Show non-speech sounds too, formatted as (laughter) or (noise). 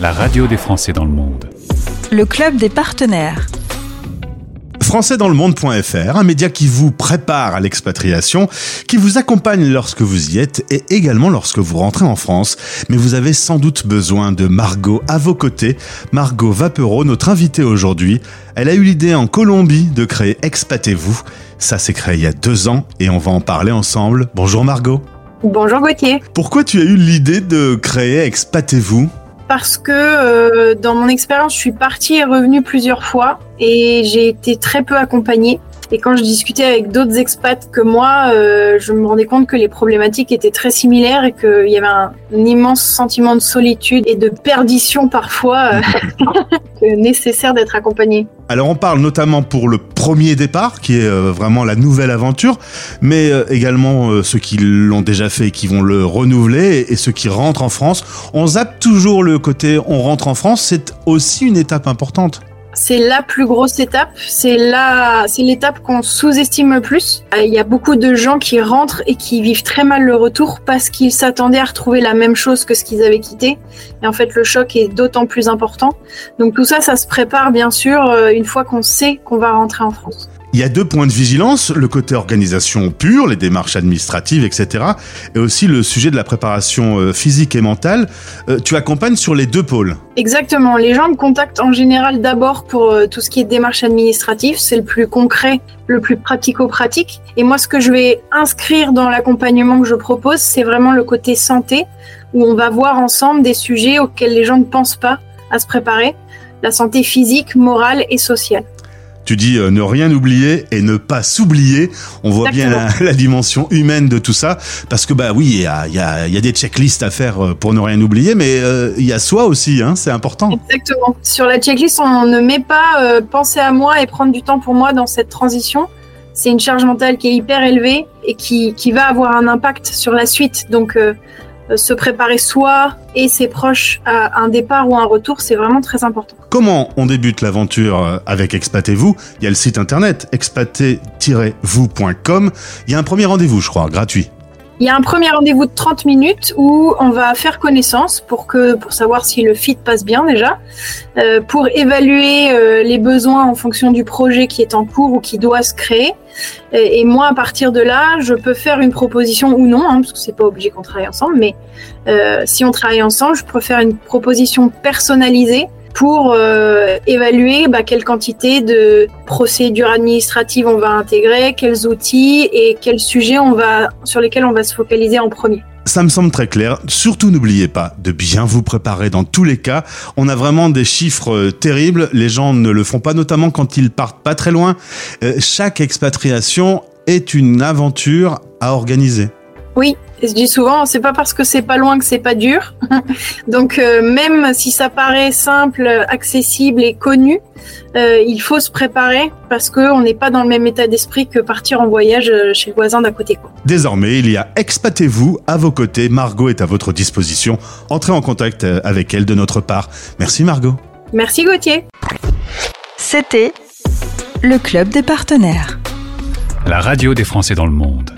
la radio des Français dans le monde. Le club des partenaires. Françaisdanslemonde.fr, un média qui vous prépare à l'expatriation, qui vous accompagne lorsque vous y êtes et également lorsque vous rentrez en France. Mais vous avez sans doute besoin de Margot à vos côtés. Margot Vapereau, notre invitée aujourd'hui. Elle a eu l'idée en Colombie de créer Expatez-vous. Ça s'est créé il y a deux ans et on va en parler ensemble. Bonjour Margot. Bonjour Gauthier. Pourquoi tu as eu l'idée de créer Expatez-vous? Parce que euh, dans mon expérience, je suis partie et revenue plusieurs fois et j'ai été très peu accompagnée. Et quand je discutais avec d'autres expats que moi, euh, je me rendais compte que les problématiques étaient très similaires et qu'il y avait un, immense sentiment de solitude et de perdition parfois euh, (laughs) nécessaire d'être accompagné. Alors on parle notamment pour le premier départ, qui est euh, vraiment la nouvelle aventure, mais euh, également euh, ceux qui l'ont déjà fait et qui vont le renouveler, et ceux qui rentrent en France. On zappe toujours le côté on rentre en France, c'est aussi une étape importante. C'est la plus grosse étape, c'est la, c'est l'étape qu'on sous-estime le plus. Euh, Il y a beaucoup de gens qui rentrent et qui vivent très mal le retour parce qu'ils s'attendaient à retrouver la même chose que ce qu'ils avaient quitté. Et en fait, le choc est d'autant plus important. Donc tout ça, ça se prépare bien sûr euh, une fois qu'on sait qu'on va rentrer en France. Il y a deux points de vigilance, le côté organisation pure, les démarches administratives, etc. Et aussi le sujet de la préparation euh, physique et mentale. Euh, tu accompagnes sur les deux pôles. Exactement. Les gens me contactent en général d'abord pour euh, tout ce qui est démarche administrative. C'est le plus concret, le plus pratico-pratique. Et moi, ce que je vais inscrire dans l'accompagnement que je propose, c'est vraiment le côté santé, où on va voir ensemble des sujets auxquels les gens ne pensent pas à se préparer. La santé physique, morale et sociale. Tu dis euh, ne rien oublier et ne pas s'oublier. On voit bien la, (laughs) la dimension humaine de tout ça. Parce que bah oui, il y a, il y, a, il y a des checklists à faire euh, pour ne rien oublier, mais euh, il y a soi aussi, hein, c'est important. Exactement. Sur la checklist, on ne met pas euh, penser à moi et prendre du temps pour moi dans cette transition. C'est une charge mentale qui est hyper élevée et qui, qui va avoir un impact sur la suite. Donc, se préparer soi et ses proches à un départ ou un retour, c'est vraiment très important. Comment on débute l'aventure euh, avec Expatez-vous? Il y a le site internet expater-vous.com. Il y a un premier rendez-vous, je crois, gratuit. Il y a un premier rendez-vous de 30 minutes où on va faire connaissance pour que pour savoir si le fit passe bien déjà, euh, pour évaluer euh, les besoins en fonction du projet qui est en cours ou qui doit se créer. Et, moi, à partir de là, je peux faire une proposition ou non, hein, parce que c'est pas obligé qu'on travaille ensemble, mais euh, si on travaille ensemble, je peux faire une proposition personnalisée pour euh, évaluer bah, quelle quantité de procédures administratives on va intégrer, quels outils et quels sujets on va, sur lesquels on va se focaliser en premier. Ça me semble très clair. Surtout n'oubliez pas de bien vous préparer dans tous les cas. On a vraiment des chiffres euh, terribles. Les gens ne le font pas, notamment quand ils partent pas très loin. Euh, chaque expatriation est une aventure à organiser. Oui, et je dis souvent, c'est pas parce que c'est pas loin que c'est pas dur. (laughs) Donc euh, même si ça paraît simple, accessible et connu, euh, il faut se préparer parce qu'on n'est pas dans le même état d'esprit que partir en voyage euh, chez le voisin d'à côté. Quoi. Désormais, il y a Expatez-vous à vos côtés. Margot est à votre disposition. Entrez en contact avec elle de notre part. Merci Margot. Merci Gauthier. C'était le club des partenaires. La radio des Français dans le monde.